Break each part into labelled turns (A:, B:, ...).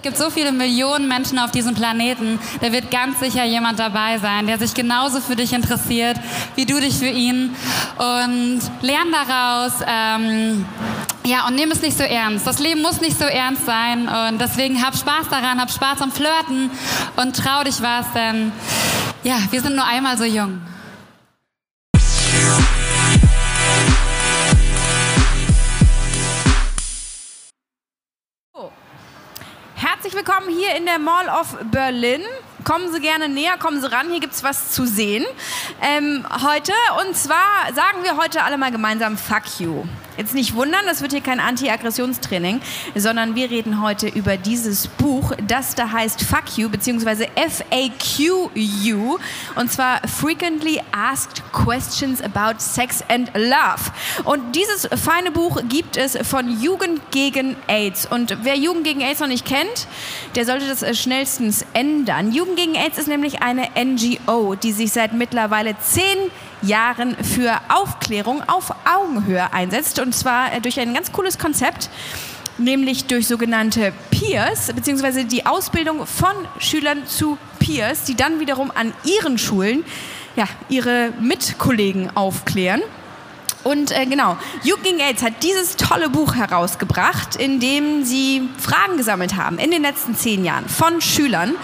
A: Es gibt so viele Millionen Menschen auf diesem Planeten, da wird ganz sicher jemand dabei sein, der sich genauso für dich interessiert, wie du dich für ihn. Und lern daraus. Ähm, ja, und nimm es nicht so ernst. Das Leben muss nicht so ernst sein. Und deswegen hab Spaß daran, hab Spaß am Flirten und trau dich was, denn ja, wir sind nur einmal so jung.
B: Herzlich willkommen hier in der Mall of Berlin. Kommen Sie gerne näher, kommen Sie ran, hier gibt es was zu sehen. Ähm, heute, und zwar sagen wir heute alle mal gemeinsam Fuck you. Jetzt nicht wundern, das wird hier kein Anti-Aggressionstraining, sondern wir reden heute über dieses Buch, das da heißt Fuck You, beziehungsweise F-A-Q-U, und zwar Frequently Asked Questions About Sex and Love. Und dieses feine Buch gibt es von Jugend gegen AIDS. Und wer Jugend gegen AIDS noch nicht kennt, der sollte das äh, schnellstens ändern. Jugend gegen AIDS ist nämlich eine NGO, die sich seit mittlerweile zehn Jahren für Aufklärung auf Augenhöhe einsetzt. Und zwar äh, durch ein ganz cooles Konzept nämlich durch sogenannte Peers, beziehungsweise die Ausbildung von Schülern zu Peers, die dann wiederum an ihren Schulen ja, ihre Mitkollegen aufklären. Und äh, genau, gegen AIDS hat dieses tolle Buch herausgebracht, in dem sie Fragen gesammelt haben in den letzten zehn Jahren von Schülern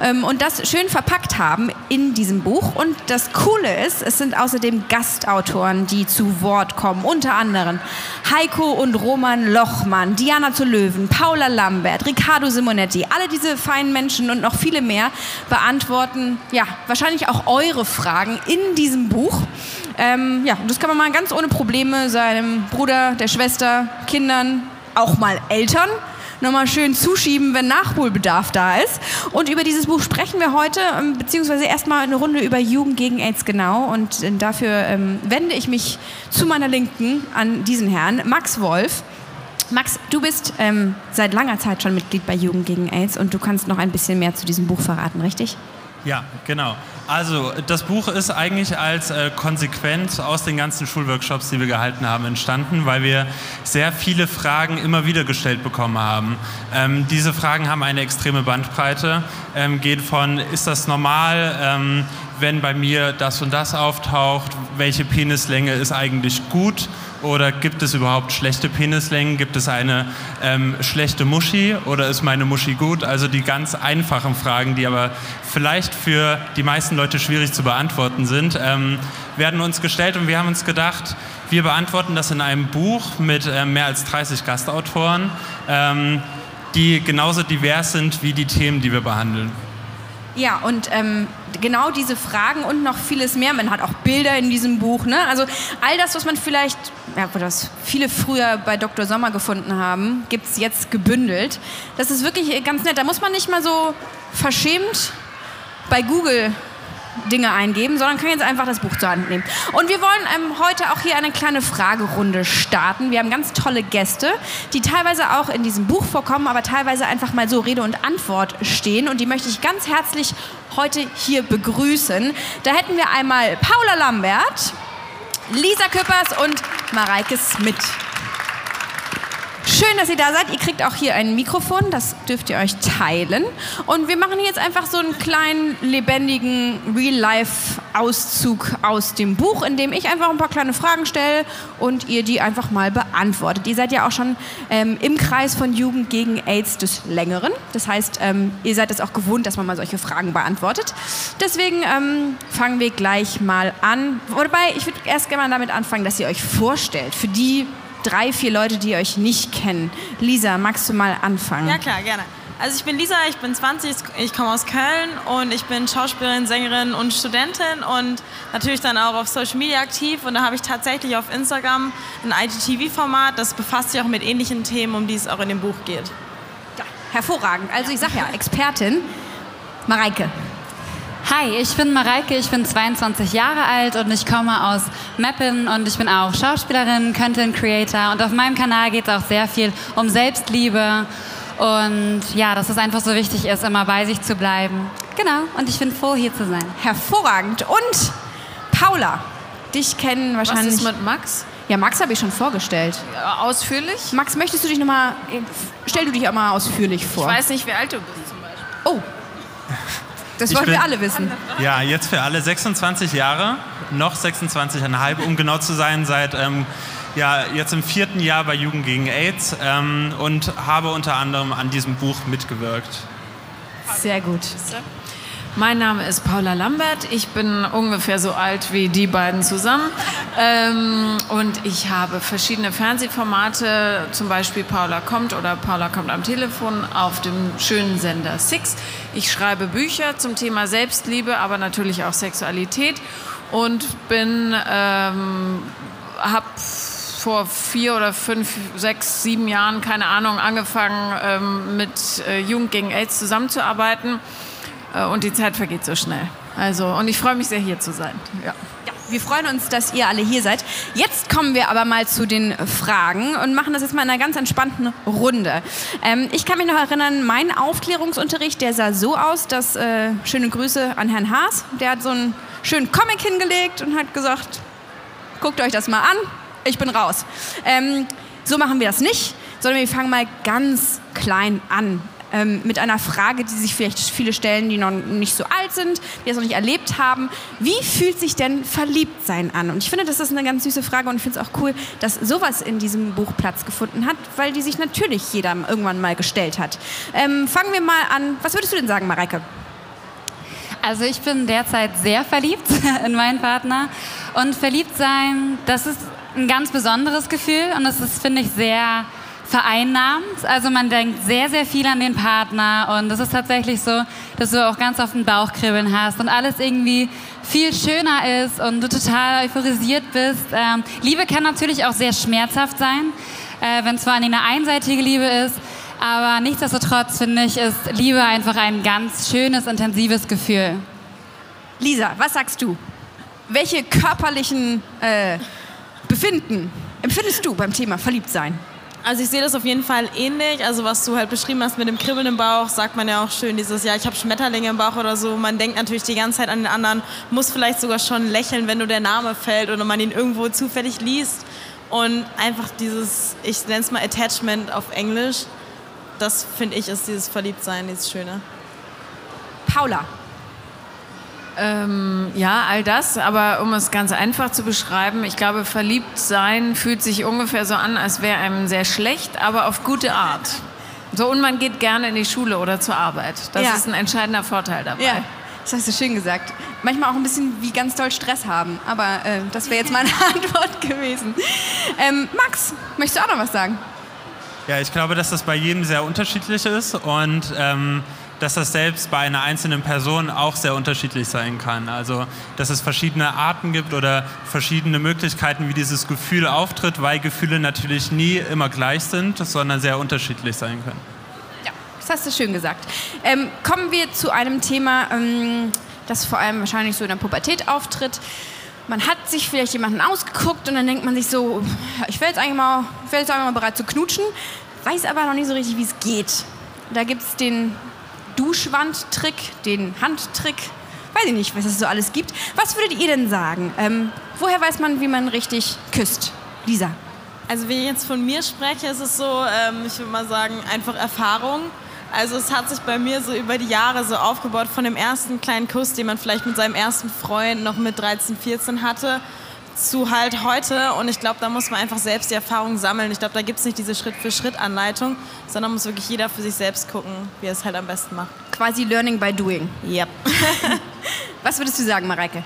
B: ähm, und das schön verpackt haben in diesem Buch. Und das Coole ist, es sind außerdem Gastautoren, die zu Wort kommen, unter anderem Heiko und Roman Lochmann, Diana zu Löwen, Paula Lambert, Riccardo Simonetti. Alle diese feinen Menschen und noch viele mehr beantworten ja wahrscheinlich auch eure Fragen in diesem Buch. Ähm, ja, das kann man mal ganz ohne Probleme seinem Bruder, der Schwester, Kindern, auch mal Eltern nochmal schön zuschieben, wenn Nachholbedarf da ist. Und über dieses Buch sprechen wir heute, ähm, beziehungsweise erstmal eine Runde über Jugend gegen AIDS genau. Und äh, dafür ähm, wende ich mich zu meiner Linken an diesen Herrn, Max Wolf. Max, du bist ähm, seit langer Zeit schon Mitglied bei Jugend gegen AIDS und du kannst noch ein bisschen mehr zu diesem Buch verraten, richtig?
C: Ja, genau. Also das Buch ist eigentlich als äh, Konsequenz aus den ganzen Schulworkshops, die wir gehalten haben, entstanden, weil wir sehr viele Fragen immer wieder gestellt bekommen haben. Ähm, diese Fragen haben eine extreme Bandbreite, ähm, geht von, ist das normal, ähm, wenn bei mir das und das auftaucht, welche Penislänge ist eigentlich gut oder gibt es überhaupt schlechte Penislängen? Gibt es eine ähm, schlechte Muschi oder ist meine Muschi gut? Also die ganz einfachen Fragen, die aber vielleicht für die meisten Leute schwierig zu beantworten sind, ähm, werden uns gestellt und wir haben uns gedacht, wir beantworten das in einem Buch mit äh, mehr als 30 Gastautoren, ähm, die genauso divers sind wie die Themen, die wir behandeln.
B: Ja, und ähm, genau diese Fragen und noch vieles mehr. Man hat auch Bilder in diesem Buch. Ne? Also all das, was man vielleicht, ja, was viele früher bei Dr. Sommer gefunden haben, gibt es jetzt gebündelt. Das ist wirklich ganz nett. Da muss man nicht mal so verschämt bei Google Dinge eingeben, sondern kann jetzt einfach das Buch zur Hand nehmen. Und wir wollen ähm, heute auch hier eine kleine Fragerunde starten. Wir haben ganz tolle Gäste, die teilweise auch in diesem Buch vorkommen, aber teilweise einfach mal so Rede und Antwort stehen. Und die möchte ich ganz herzlich heute hier begrüßen. Da hätten wir einmal Paula Lambert, Lisa Küppers und Mareike Smith. Schön, dass ihr da seid. Ihr kriegt auch hier ein Mikrofon, das dürft ihr euch teilen. Und wir machen jetzt einfach so einen kleinen, lebendigen Real-Life-Auszug aus dem Buch, in dem ich einfach ein paar kleine Fragen stelle und ihr die einfach mal beantwortet. Ihr seid ja auch schon ähm, im Kreis von Jugend gegen AIDS des Längeren. Das heißt, ähm, ihr seid es auch gewohnt, dass man mal solche Fragen beantwortet. Deswegen ähm, fangen wir gleich mal an. Wobei, ich würde erst gerne mal damit anfangen, dass ihr euch vorstellt. Für die drei, vier Leute, die euch nicht kennen. Lisa, magst du mal anfangen?
D: Ja, klar, gerne. Also ich bin Lisa, ich bin 20, ich komme aus Köln und ich bin Schauspielerin, Sängerin und Studentin und natürlich dann auch auf Social Media aktiv und da habe ich tatsächlich auf Instagram ein IGTV-Format, das befasst sich auch mit ähnlichen Themen, um die es auch in dem Buch geht.
B: Ja, hervorragend. Also ich sage ja, Expertin. Mareike.
A: Hi, ich bin Mareike, ich bin 22 Jahre alt und ich komme aus Meppen und ich bin auch Schauspielerin, Content Creator und auf meinem Kanal geht es auch sehr viel um Selbstliebe und ja, dass es einfach so wichtig ist, immer bei sich zu bleiben. Genau, und ich bin froh, hier zu sein.
B: Hervorragend. Und Paula, dich kennen wahrscheinlich...
D: Was ist mit Max?
B: Ja, Max habe ich schon vorgestellt.
E: Ja, ausführlich?
B: Max, möchtest du dich nochmal, stell du dich auch mal ausführlich vor.
E: Ich weiß nicht, wie alt du bist zum Beispiel.
B: Oh, das
C: Ich
B: wollen wir
C: bin-
B: alle wissen.
C: Ja, jetzt für alle 26 Jahre, noch 26,5, um genau zu sein, seit ähm, ja, jetzt im vierten Jahr bei Jugend gegen AIDS ähm, und habe unter anderem an diesem Buch mitgewirkt.
B: Sehr gut.
E: Mein Name ist Paula Lambert. Ich bin ungefähr so alt wie die beiden zusammen. Ähm, und ich habe verschiedene Fernsehformate, zum Beispiel Paula kommt oder Paula kommt am Telefon auf dem schönen Sender Six. Ich schreibe Bücher zum Thema Selbstliebe, aber natürlich auch Sexualität. Und bin, ähm, habe vor vier oder fünf, sechs, sieben Jahren, keine Ahnung, angefangen ähm, mit äh, Jugend gegen AIDS zusammenzuarbeiten. Äh, und die Zeit vergeht so schnell. Also, und ich freue mich sehr, hier zu sein. Ja.
B: Ja, wir freuen uns, dass ihr alle hier seid. Jetzt kommen wir aber mal zu den Fragen und machen das jetzt mal in einer ganz entspannten Runde. Ähm, ich kann mich noch erinnern, mein Aufklärungsunterricht, der sah so aus, dass, äh, schöne Grüße an Herrn Haas, der hat so einen schönen Comic hingelegt und hat gesagt, guckt euch das mal an, ich bin raus. Ähm, so machen wir das nicht, sondern wir fangen mal ganz klein an. Ähm, mit einer Frage, die sich vielleicht viele stellen, die noch nicht so alt sind, die das noch nicht erlebt haben. Wie fühlt sich denn Verliebtsein an? Und ich finde, das ist eine ganz süße Frage und ich finde es auch cool, dass sowas in diesem Buch Platz gefunden hat, weil die sich natürlich jeder irgendwann mal gestellt hat. Ähm, fangen wir mal an. Was würdest du denn sagen, Mareike?
A: Also ich bin derzeit sehr verliebt in meinen Partner und verliebt sein, das ist ein ganz besonderes Gefühl und das ist, finde ich, sehr vereinnahmt. Also man denkt sehr, sehr viel an den Partner und es ist tatsächlich so, dass du auch ganz oft ein Bauchkribbeln hast und alles irgendwie viel schöner ist und du total euphorisiert bist. Ähm, Liebe kann natürlich auch sehr schmerzhaft sein, äh, wenn allem eine einseitige Liebe ist. Aber nichtsdestotrotz finde ich, ist Liebe einfach ein ganz schönes, intensives Gefühl.
B: Lisa, was sagst du? Welche körperlichen äh, Befinden empfindest du beim Thema Verliebtsein?
D: Also ich sehe das auf jeden Fall ähnlich. Also was du halt beschrieben hast mit dem Kribbeln im Bauch, sagt man ja auch schön dieses, ja, ich habe Schmetterlinge im Bauch oder so. Man denkt natürlich die ganze Zeit an den anderen, muss vielleicht sogar schon lächeln, wenn nur der Name fällt oder man ihn irgendwo zufällig liest. Und einfach dieses, ich nenne es mal Attachment auf Englisch, das finde ich ist dieses Verliebtsein, dieses Schöne.
B: Paula,
E: Ähm, ja, all das, aber um es ganz einfach zu beschreiben, ich glaube, verliebt sein fühlt sich ungefähr so an, als wäre einem sehr schlecht, aber auf gute Art. So, und man geht gerne in die Schule oder zur Arbeit. Das
B: Ja.
E: ist ein entscheidender Vorteil dabei.
B: Ja, das hast du schön gesagt. Manchmal auch ein bisschen wie ganz doll Stress haben, aber äh, das wäre jetzt meine Antwort gewesen. Ähm, Max, möchtest du auch noch was sagen?
C: Ja, ich glaube, dass das bei jedem sehr unterschiedlich ist und ähm, dass das selbst bei einer einzelnen Person auch sehr unterschiedlich sein kann. Also, dass es verschiedene Arten gibt oder verschiedene Möglichkeiten, wie dieses Gefühl auftritt, weil Gefühle natürlich nie immer gleich sind, sondern sehr unterschiedlich sein können.
B: Ja, das hast du schön gesagt. Ähm, kommen wir zu einem Thema, ähm, das vor allem wahrscheinlich so in der Pubertät auftritt. Man hat sich vielleicht jemanden ausgeguckt und dann denkt man sich so, ich wäre jetzt eigentlich mal, ich jetzt einfach mal bereit zu knutschen, weiß aber noch nicht so richtig, wie es geht. Da gibt es den Duschwandtrick, den Handtrick, weiß ich nicht, was es so alles gibt. Was würdet ihr denn sagen? Ähm, woher weiß man, wie man richtig küsst? Lisa.
D: Also wenn ich jetzt von mir spreche, ist es so, ähm, ich würde mal sagen, einfach Erfahrung. Also es hat sich bei mir so über die Jahre so aufgebaut von dem ersten kleinen Kuss, den man vielleicht mit seinem ersten Freund noch mit 13, 14 hatte, zu halt heute. Und ich glaube, da muss man einfach selbst die Erfahrung sammeln. Ich glaube, da gibt es nicht diese Schritt-für-Schritt-Anleitung, sondern muss wirklich jeder für sich selbst gucken, wie er es halt am besten macht.
B: Quasi Learning by Doing.
D: Yep.
B: Was würdest du sagen, Mareike?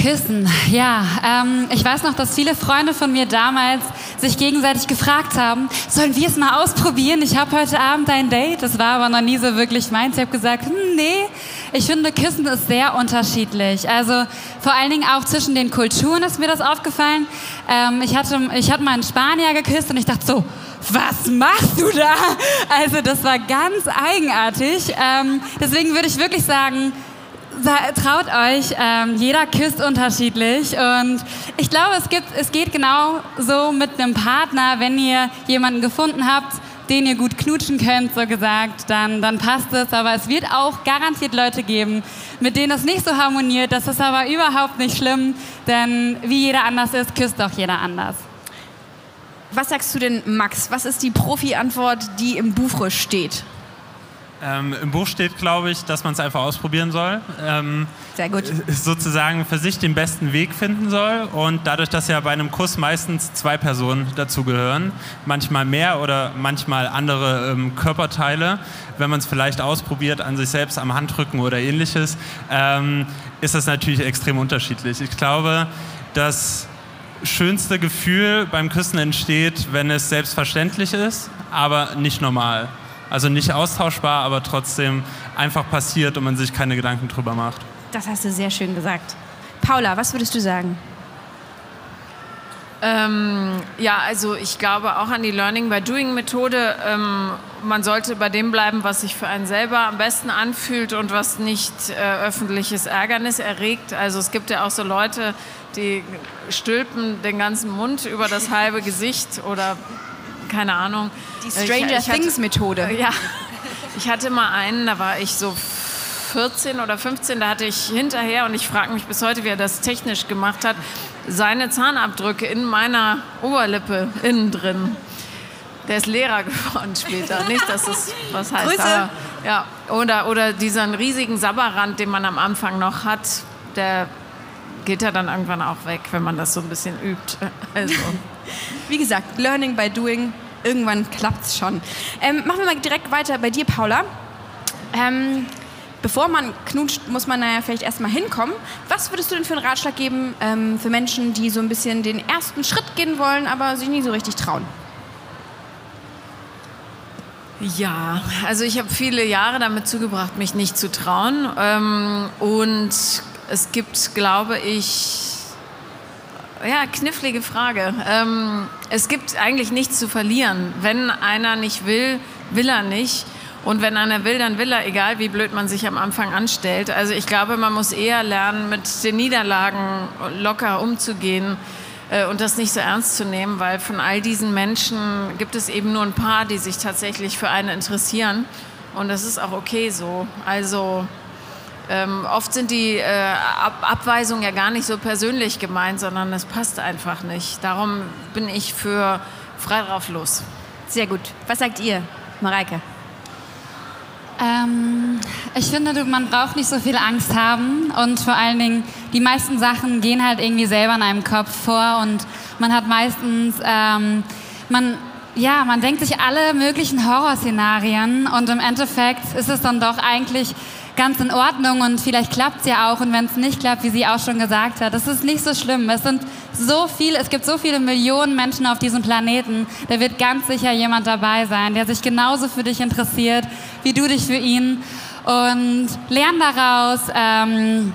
A: Küssen, ja. Ähm, ich weiß noch, dass viele Freunde von mir damals sich gegenseitig gefragt haben, sollen wir es mal ausprobieren? Ich habe heute Abend ein Date. Das war aber noch nie so wirklich meins. Ich habe gesagt, hm, nee. Ich finde, Küssen ist sehr unterschiedlich. Also vor allen Dingen auch zwischen den Kulturen ist mir das aufgefallen. Ähm, ich, hatte, ich hatte mal einen Spanier geküsst und ich dachte so, was machst du da? Also das war ganz eigenartig. Ähm, deswegen würde ich wirklich sagen, Sa- Traut euch, ähm, jeder küsst unterschiedlich und ich glaube, es, gibt, es geht genau so mit einem Partner, wenn ihr jemanden gefunden habt, denen ihr gut knutschen könnt, so gesagt, dann, dann passt es. Aber es wird auch garantiert Leute geben, mit denen es nicht so harmoniert. Das ist aber überhaupt nicht schlimm, denn wie jeder anders ist, küsst auch jeder anders.
B: Was sagst du denn, Max? Was ist die Profi-Antwort, die im Buch steht?
C: Ähm, Im Buch steht, glaube ich, dass man es einfach ausprobieren soll. Ähm,
B: Sehr gut.
C: Sozusagen für sich den besten Weg finden soll. Und dadurch, dass ja bei einem Kuss meistens zwei Personen dazugehören, manchmal mehr oder manchmal andere ähm, Körperteile, wenn man es vielleicht ausprobiert an sich selbst am Handrücken oder ähnliches, ähm, ist das natürlich extrem unterschiedlich. Ich glaube, das schönste Gefühl beim Küssen entsteht, wenn es selbstverständlich ist, aber nicht normal. Also nicht austauschbar, aber trotzdem einfach passiert und man sich keine Gedanken drüber macht.
B: Das hast du sehr schön gesagt. Paula, was würdest du sagen?
E: Ähm, ja, also ich glaube auch an die Learning by Doing Methode. Ähm, man sollte bei dem bleiben, was sich für einen selber am besten anfühlt und was nicht äh, öffentliches Ärgernis erregt. Also es gibt ja auch so Leute, die stülpen den ganzen Mund über das halbe Gesicht oder keine Ahnung.
B: Die Stranger ich, ich Things hatte, Methode.
E: Ja, ich hatte mal einen, da war ich so 14 oder 15, da hatte ich hinterher, und ich frage mich bis heute, wie er das technisch gemacht hat, seine Zahnabdrücke in meiner Oberlippe innen drin. Der ist Lehrer geworden später. Nicht, dass das was heißt.
B: Grüße.
E: Aber, ja, oder, oder diesen riesigen Sabberrand, den man am Anfang noch hat, der geht ja dann irgendwann auch weg, wenn man das so ein bisschen übt. Also.
B: Wie gesagt, Learning by Doing, irgendwann klappt es schon. Ähm, machen wir mal direkt weiter bei dir, Paula. Ähm, bevor man knutscht, muss man naja vielleicht erstmal hinkommen. Was würdest du denn für einen Ratschlag geben ähm, für Menschen, die so ein bisschen den ersten Schritt gehen wollen, aber sich nie so richtig trauen?
E: Ja, also ich habe viele Jahre damit zugebracht, mich nicht zu trauen. Ähm, und es gibt, glaube ich, ja, knifflige Frage. Ähm, es gibt eigentlich nichts zu verlieren. Wenn einer nicht will, will er nicht. Und wenn einer will, dann will er, egal wie blöd man sich am Anfang anstellt. Also ich glaube, man muss eher lernen, mit den Niederlagen locker umzugehen äh, und das nicht so ernst zu nehmen, weil von all diesen Menschen gibt es eben nur ein paar, die sich tatsächlich für einen interessieren. Und das ist auch okay so. Also ähm, oft sind die äh, Ab Abweisungen ja gar nicht so persönlich gemeint, sondern es passt einfach nicht. Darum bin ich für frei drauf los.
B: Sehr gut. Was sagt ihr, Mareike?
A: Ähm, ich finde, man braucht nicht so viel Angst haben und vor allen Dingen, die meisten Sachen gehen halt irgendwie selber in einem Kopf vor und man hat meistens, ähm, man, ja, man denkt sich alle möglichen Horrorszenarien und im Endeffekt ist es dann doch eigentlich ganz in Ordnung und vielleicht klappt es ja auch und wenn es nicht klappt, wie sie auch schon gesagt hat, das ist nicht so schlimm. Es sind so viele, es gibt so viele Millionen Menschen auf diesem Planeten, da wird ganz sicher jemand dabei sein, der sich genauso für dich interessiert, wie du dich für ihn und lern daraus. Ähm,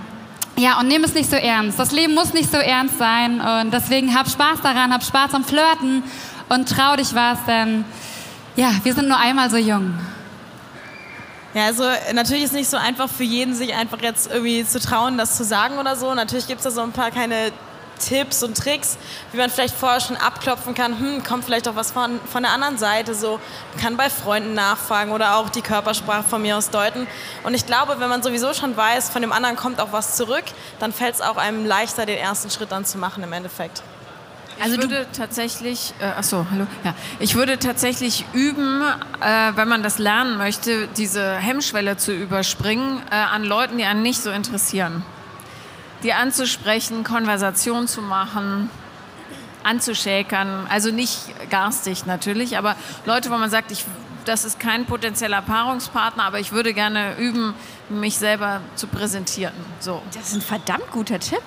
A: ja, und nimm es nicht so ernst. Das Leben muss nicht so ernst sein und deswegen hab Spaß daran, hab Spaß am Flirten und trau dich was, denn ja, wir sind nur einmal so jung.
D: Ja, also natürlich ist es nicht so einfach für jeden, sich einfach jetzt irgendwie zu trauen, das zu sagen oder so. Natürlich gibt es da so ein paar keine Tipps und Tricks, wie man vielleicht vorher schon abklopfen kann, hm, kommt vielleicht auch was von, von der anderen Seite, so kann bei Freunden nachfragen oder auch die Körpersprache von mir aus deuten. Und ich glaube, wenn man sowieso schon weiß, von dem anderen kommt auch was zurück, dann fällt es auch einem leichter, den ersten Schritt dann zu machen im Endeffekt.
E: Also ich würde tatsächlich, äh, achso, hallo, ja, ich würde tatsächlich üben, äh, wenn man das lernen möchte, diese Hemmschwelle zu überspringen äh, an Leuten, die einen nicht so interessieren. Die anzusprechen, Konversation zu machen, anzuschäkern, also nicht garstig natürlich, aber Leute, wo man sagt, ich, das ist kein potenzieller Paarungspartner, aber ich würde gerne üben, mich selber zu präsentieren. So.
B: Das ist ein verdammt guter Tipp.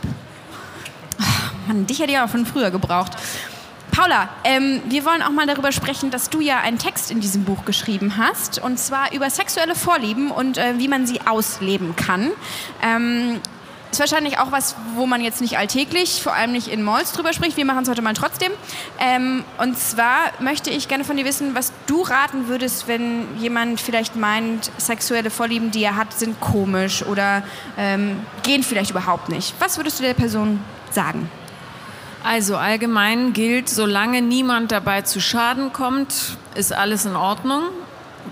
B: Mann, dich hätte ich auch von früher gebraucht. Paula, ähm, wir wollen auch mal darüber sprechen, dass du ja einen Text in diesem Buch geschrieben hast, und zwar über sexuelle Vorlieben und äh, wie man sie ausleben kann. Ähm, ist wahrscheinlich auch was, wo man jetzt nicht alltäglich, vor allem nicht in Malls drüber spricht. Wir machen es heute mal trotzdem. Ähm, und zwar möchte ich gerne von dir wissen, was du raten würdest, wenn jemand vielleicht meint, sexuelle Vorlieben, die er hat, sind komisch oder ähm, gehen vielleicht überhaupt nicht. Was würdest du der Person sagen?
E: Also allgemein gilt, solange niemand dabei zu Schaden kommt, ist alles in Ordnung.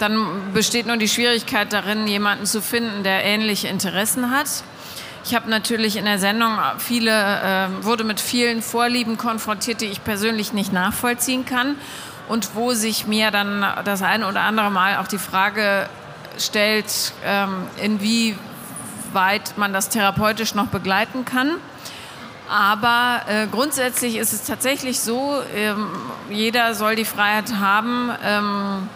E: Dann besteht nur die Schwierigkeit darin, jemanden zu finden, der ähnliche Interessen hat. Ich habe natürlich in der Sendung viele, äh, wurde mit vielen Vorlieben konfrontiert, die ich persönlich nicht nachvollziehen kann und wo sich mir dann das eine oder andere Mal auch die Frage stellt, ähm, inwieweit man das therapeutisch noch begleiten kann. Aber äh, grundsätzlich ist es tatsächlich so, ähm, jeder soll die Freiheit haben, ähm,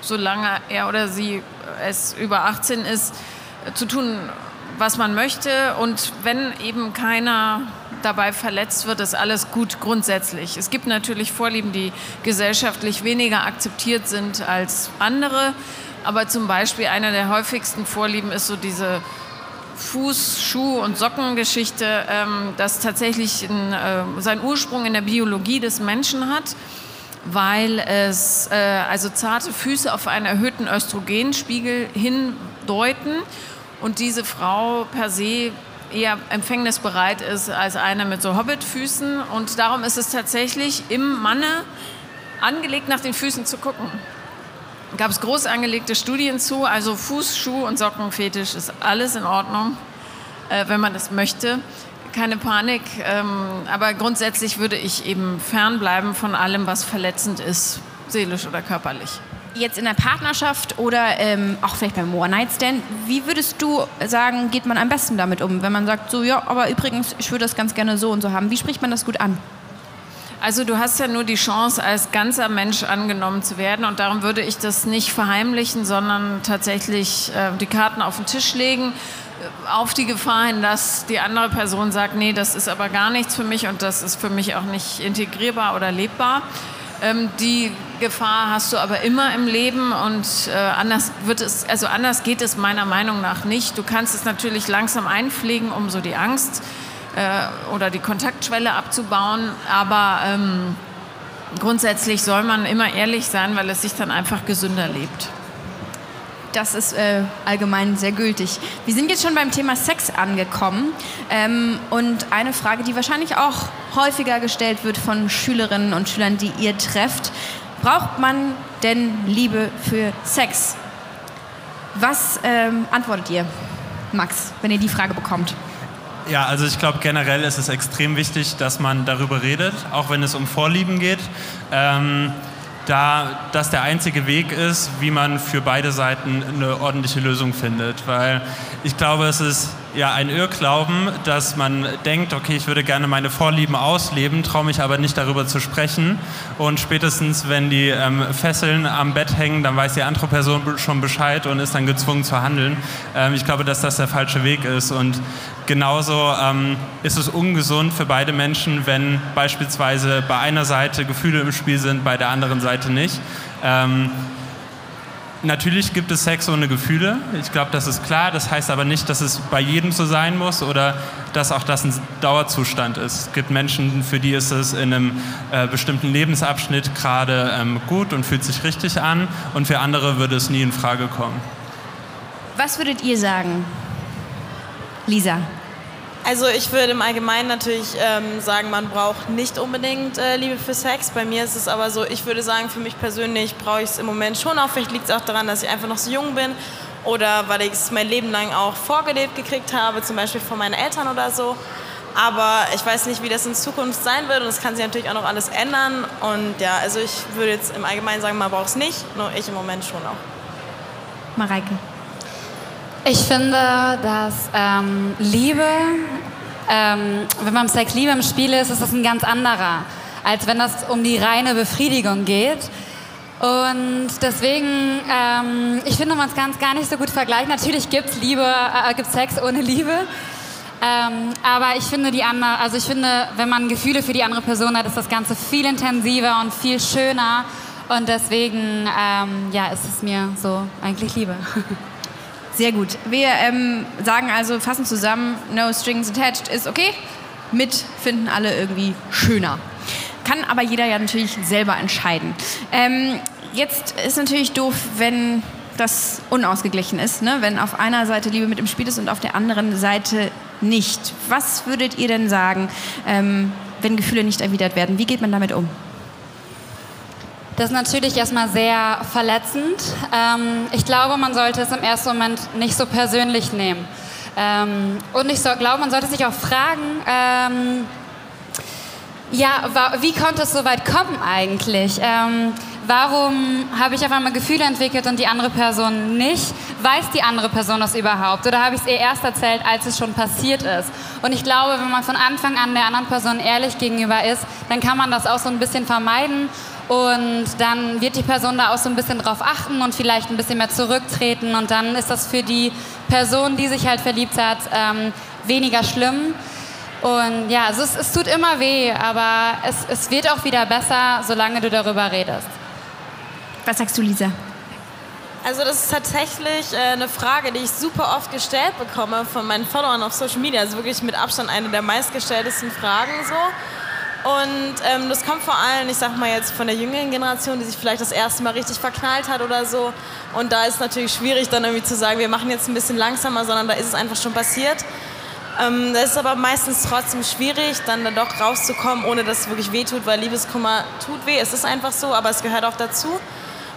E: solange er oder sie es über 18 ist, äh, zu tun, was man möchte. Und wenn eben keiner dabei verletzt wird, ist alles gut grundsätzlich. Es gibt natürlich Vorlieben, die gesellschaftlich weniger akzeptiert sind als andere. Aber zum Beispiel einer der häufigsten Vorlieben ist so diese Fuß-, Schuh- und Sockengeschichte, ähm, das tatsächlich in, äh, seinen Ursprung in der Biologie des Menschen hat, weil es äh, also zarte Füße auf einen erhöhten Östrogenspiegel hindeuten und diese Frau per se eher empfängnisbereit ist als eine mit so Hobbitfüßen. Und darum ist es tatsächlich im Manne angelegt, nach den Füßen zu gucken gab es groß angelegte Studien zu. Also Fuß, Schuh und Sockenfetisch ist alles in Ordnung, äh, wenn man das möchte. Keine Panik, ähm, aber grundsätzlich würde ich eben fernbleiben von allem, was verletzend ist, seelisch oder körperlich.
B: Jetzt in der Partnerschaft oder ähm, auch vielleicht beim One-Night-Stand, wie würdest du sagen, geht man am besten damit um, wenn man sagt, so, ja, aber übrigens, ich würde das ganz gerne so und so haben. Wie spricht man das gut an?
E: Also du hast ja nur die Chance, als ganzer Mensch angenommen zu werden und darum würde ich das nicht verheimlichen, sondern tatsächlich äh, die Karten auf den Tisch legen, äh, auf die Gefahr hin, dass die andere Person sagt, nee, das ist aber gar nichts für mich und das ist für mich auch nicht integrierbar oder lebbar. Ähm, die Gefahr hast du aber immer im Leben und äh, anders wird es, also anders geht es meiner Meinung nach nicht. Du kannst es natürlich langsam einpflegen, um so die Angst äh, oder die Kontaktschwelle abzubauen. Aber ähm, grundsätzlich soll man immer ehrlich sein, weil es sich dann einfach gesünder lebt.
B: Das ist äh, allgemein sehr gültig. Wir sind jetzt schon beim Thema Sex angekommen. Ähm, und eine Frage, die wahrscheinlich auch häufiger gestellt wird von Schülerinnen und Schülern, die ihr trefft. Braucht man denn Liebe für Sex? Was ähm, antwortet ihr, Max, wenn ihr die Frage bekommt?
C: Ja, also ich glaube generell ist es extrem wichtig, dass man darüber redet, auch wenn es um Vorlieben geht. Ähm, da das der einzige Weg ist, wie man für beide Seiten eine ordentliche Lösung findet. Weil ich glaube, es ist ja ein Irrglauben, dass man denkt, okay, ich würde gerne meine Vorlieben ausleben, traue mich aber nicht darüber zu sprechen. Und spätestens, wenn die ähm, Fesseln am Bett hängen, dann weiß die andere Person schon Bescheid und ist dann gezwungen zu handeln. Ähm, ich glaube, dass das der falsche Weg ist. Und genauso ähm, ist es ungesund für beide Menschen, wenn beispielsweise bei einer Seite Gefühle im Spiel sind, bei der anderen Seite nicht. Natürlich gibt es Sex ohne Gefühle. Ich glaube, das ist klar. Das heißt aber nicht, dass es bei jedem so sein muss oder dass auch das ein Dauerzustand ist. Es gibt Menschen, für die ist es in einem äh, bestimmten Lebensabschnitt gerade ähm, gut und fühlt sich richtig an und für andere würde es nie in Frage kommen.
B: Was würdet ihr sagen, Lisa?
D: Also ich würde im Allgemeinen natürlich ähm, sagen, man braucht nicht unbedingt äh, Liebe für Sex. Bei mir ist es aber so, ich würde sagen, für mich persönlich brauche ich es im Moment schon auch. Vielleicht liegt es auch daran, dass ich einfach noch so jung bin oder weil ich es mein Leben lang auch vorgelebt gekriegt habe, zum Beispiel von meinen Eltern oder so. Aber ich weiß nicht, wie das in Zukunft sein wird und es kann sich natürlich auch noch alles ändern. Und ja, also ich würde jetzt im Allgemeinen sagen, man braucht es nicht, nur ich im Moment schon auch.
B: Mareike.
A: Ich finde, dass ähm, Liebe, ähm, wenn man Sex Liebe im Spiel ist, ist das ein ganz anderer, als wenn das um die reine Befriedigung geht. Und deswegen, ähm, ich finde, man kann es gar nicht so gut vergleichen. Natürlich gibt es äh, gibt Sex ohne Liebe. Ähm, aber ich finde die andere, also ich finde, wenn man Gefühle für die andere Person hat, ist das Ganze viel intensiver und viel schöner. Und deswegen, ähm, ja, ist es mir so eigentlich Liebe.
B: Sehr gut. Wir ähm, sagen also, fassen zusammen, no strings attached ist okay. Mit finden alle irgendwie schöner. Kann aber jeder ja natürlich selber entscheiden. Ähm, jetzt ist natürlich doof, wenn das unausgeglichen ist, ne? wenn auf einer Seite Liebe mit im Spiel ist und auf der anderen Seite nicht. Was würdet ihr denn sagen? Ähm, wenn Gefühle nicht erwidert werden? Wie geht man damit um?
A: Das ist natürlich erstmal sehr verletzend. Ähm, ich glaube, man sollte es im ersten Moment nicht so persönlich nehmen. Ähm, und ich so, glaube, man sollte sich auch fragen, ähm, ja, wie konnte es so weit kommen eigentlich? Ähm, warum habe ich auf einmal Gefühle entwickelt und die andere Person nicht? Weiß die andere Person das überhaupt? Oder habe ich es ihr erst erzählt, als es schon passiert ist? Und ich glaube, wenn man von Anfang an der anderen Person ehrlich gegenüber ist, dann kann man das auch so ein bisschen vermeiden und dann wird die Person da auch so ein bisschen drauf achten und vielleicht ein bisschen mehr zurücktreten. Und dann ist das für die Person, die sich halt verliebt hat, ähm, weniger schlimm. Und ja, also es, es, tut immer weh, aber es, es wird auch wieder besser, solange du darüber redest.
B: Was sagst du, Lisa?
D: Also das ist tatsächlich äh, eine Frage, die ich super oft gestellt bekomme von meinen Followern auf Social Media. Also wirklich mit Abstand eine der meistgestelltesten Fragen so. Und ähm, das kommt vor allem, ich sag mal jetzt von der jüngeren Generation, die sich vielleicht das erste Mal richtig verknallt hat oder so. Und da ist es natürlich schwierig, dann irgendwie zu sagen, wir machen jetzt ein bisschen langsamer, sondern da ist es einfach schon passiert. Ähm, das ist aber meistens trotzdem schwierig, dann da doch rauszukommen, ohne dass es wirklich wehtut, weil Liebeskummer tut weh. Es ist einfach so, aber es gehört auch dazu.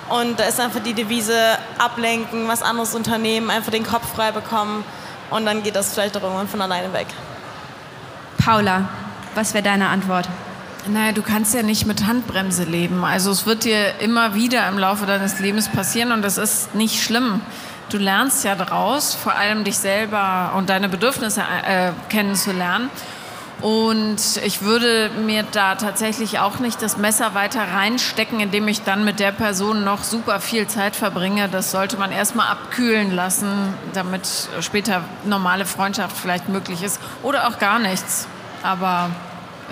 D: Und da ist einfach die Devise ablenken, was anderes unternehmen, einfach den Kopf frei bekommen und dann geht das vielleicht auch irgendwann von alleine weg.
B: Paula, was wäre deine Antwort?
E: Naja, du kannst ja nicht mit Handbremse leben. Also es wird dir immer wieder im Laufe deines Lebens passieren und das ist nicht schlimm. Du lernst ja daraus, vor allem dich selber und deine Bedürfnisse äh, kennenzulernen. Und ich würde mir da tatsächlich auch nicht das Messer weiter reinstecken, indem ich dann mit der Person noch super viel Zeit verbringe. Das sollte man erstmal abkühlen lassen, damit später normale Freundschaft vielleicht möglich ist. Oder auch gar nichts. Aber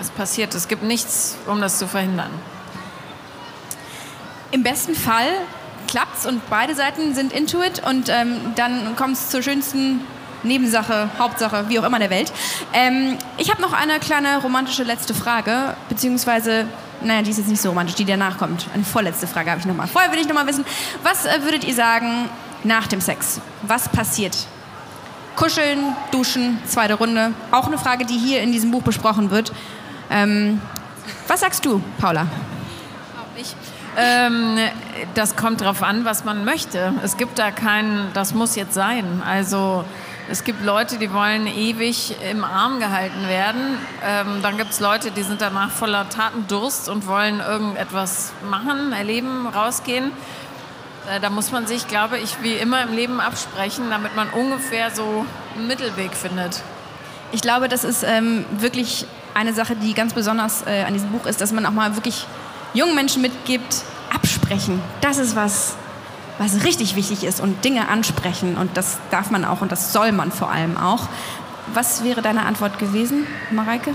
E: es passiert. Es gibt nichts, um das zu verhindern.
B: Im besten Fall klappt's und beide Seiten sind into it und ähm, dann kommt es zur schönsten Nebensache, Hauptsache, wie auch immer der Welt. Ähm, ich habe noch eine kleine romantische letzte Frage, beziehungsweise, naja, die ist jetzt nicht so romantisch, die danach kommt. Eine vorletzte Frage habe ich nochmal. Vorher würde ich nochmal wissen, was äh, würdet ihr sagen nach dem Sex? Was passiert? Kuscheln, duschen, zweite Runde. Auch eine Frage, die hier in diesem Buch besprochen wird. Ähm, was sagst du, Paula?
E: Ich. Ähm, das kommt darauf an, was man möchte. Es gibt da keinen, das muss jetzt sein. Also es gibt Leute, die wollen ewig im Arm gehalten werden. Ähm, dann gibt es Leute, die sind danach voller Tatendurst und wollen irgendetwas machen, erleben, rausgehen. Äh, da muss man sich, glaube ich, wie immer im Leben absprechen, damit man ungefähr so einen Mittelweg findet.
B: Ich glaube, das ist ähm, wirklich eine Sache, die ganz besonders äh, an diesem Buch ist, dass man auch mal wirklich jungen Menschen mitgibt, absprechen. Das ist was, was richtig wichtig ist und Dinge ansprechen. Und das darf man auch und das soll man vor allem auch. Was wäre deine Antwort gewesen, Mareike?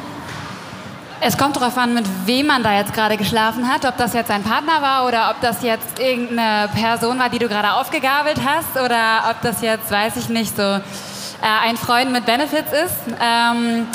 A: Es kommt darauf an, mit wem man da jetzt gerade geschlafen hat, ob das jetzt ein Partner war oder ob das jetzt irgendeine Person war, die du gerade aufgegabelt hast oder ob das jetzt, weiß ich nicht, so äh, ein Freund mit Benefits ist. Ähm,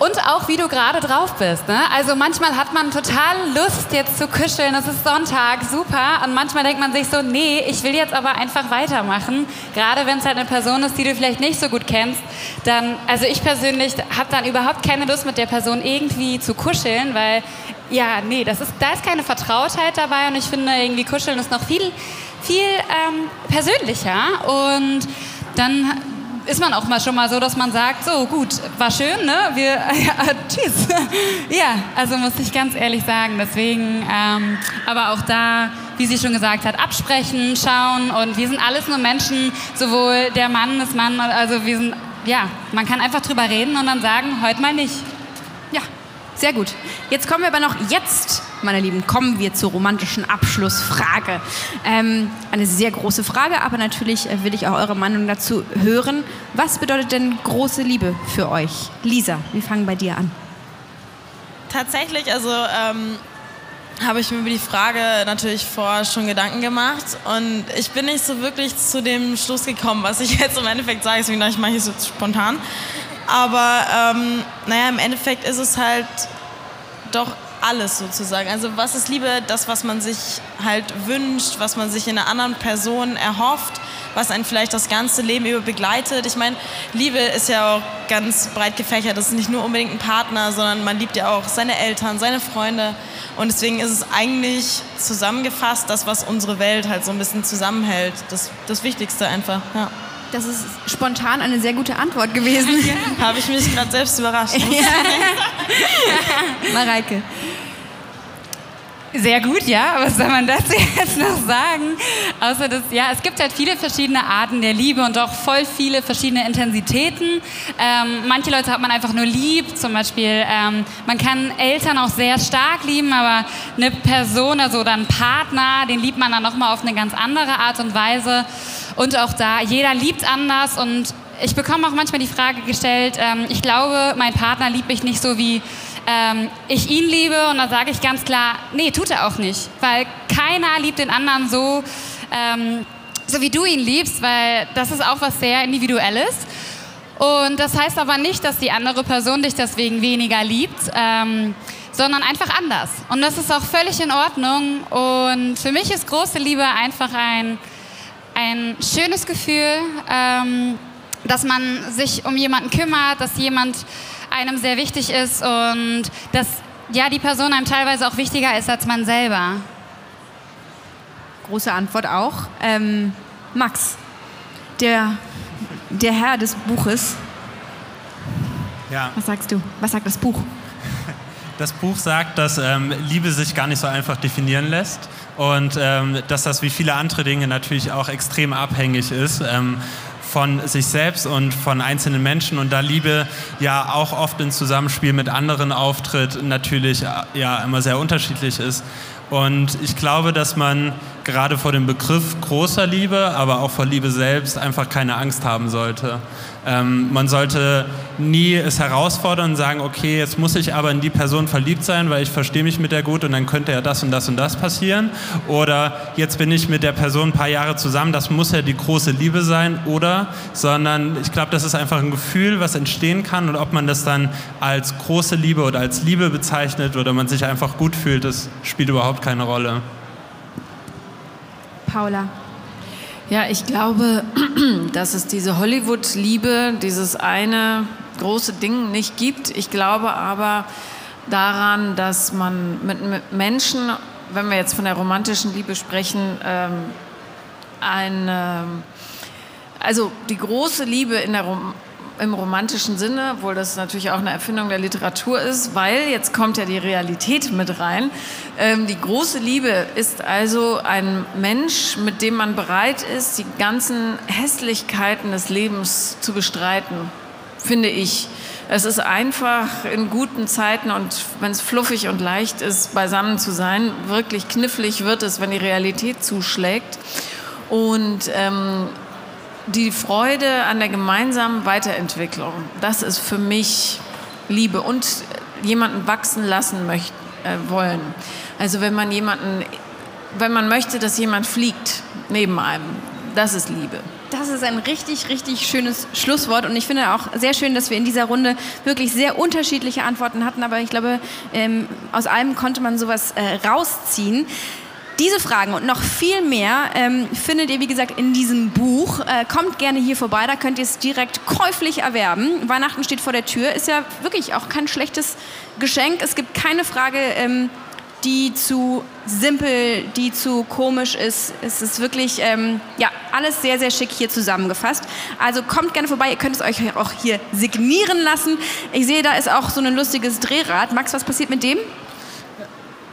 A: und auch, wie du gerade drauf bist. Ne? Also manchmal hat man total Lust, jetzt zu kuscheln. Es ist Sonntag, super. Und manchmal denkt man sich so, nee, ich will jetzt aber einfach weitermachen. Gerade wenn es halt eine Person ist, die du vielleicht nicht so gut kennst. Dann, also ich persönlich habe dann überhaupt keine Lust, mit der Person irgendwie zu kuscheln, weil, ja, nee, das ist, da ist keine Vertrautheit dabei. Und ich finde, irgendwie kuscheln ist noch viel, viel ähm, persönlicher. Und dann ist man auch mal schon mal so, dass man sagt, so gut, war schön, ne? Wir, ja, tschüss. ja, also muss ich ganz ehrlich sagen, deswegen, ähm, aber auch da, wie sie schon gesagt hat, absprechen, schauen und wir sind alles nur Menschen, sowohl der Mann, das Mann, also wir sind, ja, man kann einfach drüber reden und dann sagen, heute mal nicht.
B: Ja, sehr gut. Jetzt kommen wir aber noch jetzt, meine Lieben, kommen wir zur romantischen Abschlussfrage. Ähm, eine sehr große Frage, aber natürlich äh, will ich auch eure Meinung dazu hören. Was bedeutet denn große Liebe für euch? Lisa, wir fangen bei dir an.
D: Tatsächlich, also ähm, habe ich mir über die Frage natürlich vorher schon Gedanken gemacht und ich bin nicht so wirklich zu dem Schluss gekommen, was ich jetzt im Endeffekt sage, deswegen ich, mache ich es jetzt spontan. Aber ähm, naja, im Endeffekt ist es halt doch alles sozusagen. Also was ist Liebe? Das, was man sich halt wünscht, was man sich in einer anderen Person erhofft, was einen vielleicht das ganze Leben über begleitet. Ich meine, Liebe ist ja auch ganz breit gefächert. Das ist nicht nur unbedingt ein Partner, sondern man liebt ja auch seine Eltern, seine Freunde. Und deswegen ist es eigentlich zusammengefasst das, was unsere Welt halt so ein bisschen zusammenhält. Das, das Wichtigste einfach. Ja.
B: Das ist spontan eine sehr gute Antwort gewesen.
D: Ja. Habe ich mich gerade selbst überrascht. Ja.
B: Mareike.
A: Sehr gut, ja. Was soll man dazu jetzt noch sagen? Außer dass, ja, es gibt halt viele verschiedene Arten der Liebe und auch voll viele verschiedene Intensitäten. Ähm, manche Leute hat man einfach nur lieb. Zum Beispiel, ähm, man kann Eltern auch sehr stark lieben, aber eine Person, also oder einen Partner, den liebt man dann nochmal auf eine ganz andere Art und Weise. Und auch da, jeder liebt anders und ich bekomme auch manchmal die Frage gestellt, ähm, ich glaube, mein Partner liebt mich nicht so wie ähm, ich ihn liebe und da sage ich ganz klar, nee, tut er auch nicht, weil keiner liebt den anderen so, ähm, so wie du ihn liebst, weil das ist auch was sehr individuelles. Und das heißt aber nicht, dass die andere Person dich deswegen weniger liebt, ähm, sondern einfach anders. Und das ist auch völlig in Ordnung. Und für mich ist große Liebe einfach ein, ein schönes Gefühl, ähm, dass man sich um jemanden kümmert, dass jemand einem sehr wichtig ist und dass ja, die Person einem teilweise auch wichtiger ist als man selber.
B: Große Antwort auch. Ähm, Max, der, der Herr des Buches.
C: Ja.
B: Was sagst du? Was sagt das Buch?
C: Das Buch sagt, dass ähm, Liebe sich gar nicht so einfach definieren lässt und ähm, dass das wie viele andere Dinge natürlich auch extrem abhängig ist. Ähm, von sich selbst und von einzelnen Menschen und da Liebe ja auch oft im Zusammenspiel mit anderen auftritt, natürlich ja immer sehr unterschiedlich ist. Und ich glaube, dass man gerade vor dem Begriff großer Liebe, aber auch vor Liebe selbst einfach keine Angst haben sollte. Ähm, man sollte nie es herausfordern und sagen, okay, jetzt muss ich aber in die Person verliebt sein, weil ich verstehe mich mit der gut und dann könnte ja das und das und das passieren. Oder jetzt bin ich mit der Person ein paar Jahre zusammen, das muss ja die große Liebe sein. Oder, sondern ich glaube, das ist einfach ein Gefühl, was entstehen kann und ob man das dann als große Liebe oder als Liebe bezeichnet oder man sich einfach gut fühlt, das spielt überhaupt keine Rolle.
B: Paula.
E: Ja, ich glaube, dass es diese Hollywood-Liebe, dieses eine große Ding nicht gibt. Ich glaube aber daran, dass man mit, Menschen, wenn wir jetzt von der romantischen Liebe sprechen, ähm, eine, also die große Liebe in der Rom im romantischen Sinne, obwohl das natürlich auch eine Erfindung der Literatur ist, weil jetzt kommt ja die Realität mit rein. Ähm, die große Liebe ist also ein Mensch, mit dem man bereit ist, die ganzen Hässlichkeiten des Lebens zu bestreiten, finde ich. Es ist einfach in guten Zeiten und wenn es fluffig und leicht ist, beisammen zu sein. Wirklich knifflig wird es, wenn die Realität zuschlägt. Und ähm, die Freude an der gemeinsamen Weiterentwicklung, das ist für mich Liebe und jemanden wachsen lassen möchte, äh, wollen. Also wenn man jemanden, wenn man möchte, dass jemand fliegt neben einem, das ist Liebe.
B: Das ist ein richtig, richtig schönes Schlusswort und ich finde auch sehr schön, dass wir in dieser Runde wirklich sehr unterschiedliche Antworten hatten, aber ich glaube, ähm, aus allem konnte man sowas äh, rausziehen. Diese Fragen und noch viel mehr ähm, findet ihr, wie gesagt, in diesem Buch. Äh, kommt gerne hier vorbei, da könnt ihr es direkt käuflich erwerben. Weihnachten steht vor der Tür, ist ja wirklich auch kein schlechtes Geschenk. Es gibt keine Frage, ähm, die zu simpel, die zu komisch ist. Es ist wirklich, ähm, ja, alles sehr, sehr schick hier zusammengefasst. Also kommt gerne vorbei, ihr könnt es euch auch hier signieren lassen. Ich sehe, da ist auch so ein lustiges Drehrad. Max, was passiert mit dem?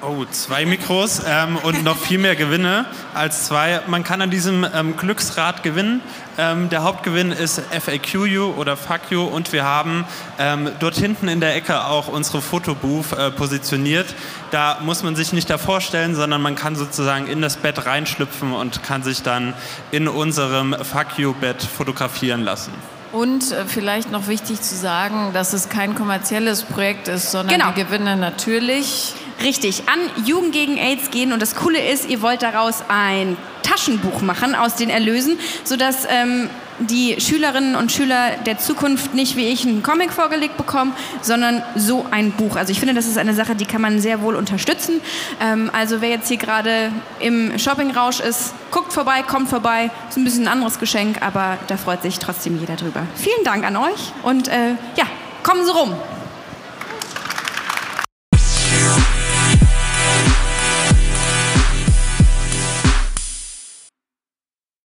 C: Oh, zwei Mikros ähm, und noch viel mehr Gewinne als zwei. Man kann an diesem ähm, Glücksrad gewinnen. Ähm, der Hauptgewinn ist FAQ oder You und wir haben ähm, dort hinten in der Ecke auch unsere Fotobooth äh, positioniert. Da muss man sich nicht davor stellen, sondern man kann sozusagen in das Bett reinschlüpfen und kann sich dann in unserem Fuck You-Bett fotografieren lassen.
E: Und äh, vielleicht noch wichtig zu sagen, dass es kein kommerzielles Projekt ist, sondern genau. die Gewinne natürlich
B: Richtig, an Jugend gegen AIDS gehen und das Coole ist, ihr wollt daraus ein Taschenbuch machen aus den Erlösen, sodass ähm, die Schülerinnen und Schüler der Zukunft nicht wie ich einen Comic vorgelegt bekommen, sondern so ein Buch. Also ich finde, das ist eine Sache, die kann man sehr wohl unterstützen. Ähm, also wer jetzt hier gerade im Shoppingrausch ist, guckt vorbei, kommt vorbei. Ist ein bisschen ein anderes Geschenk, aber da freut sich trotzdem jeder drüber. Vielen Dank an euch und äh, ja, kommen Sie rum.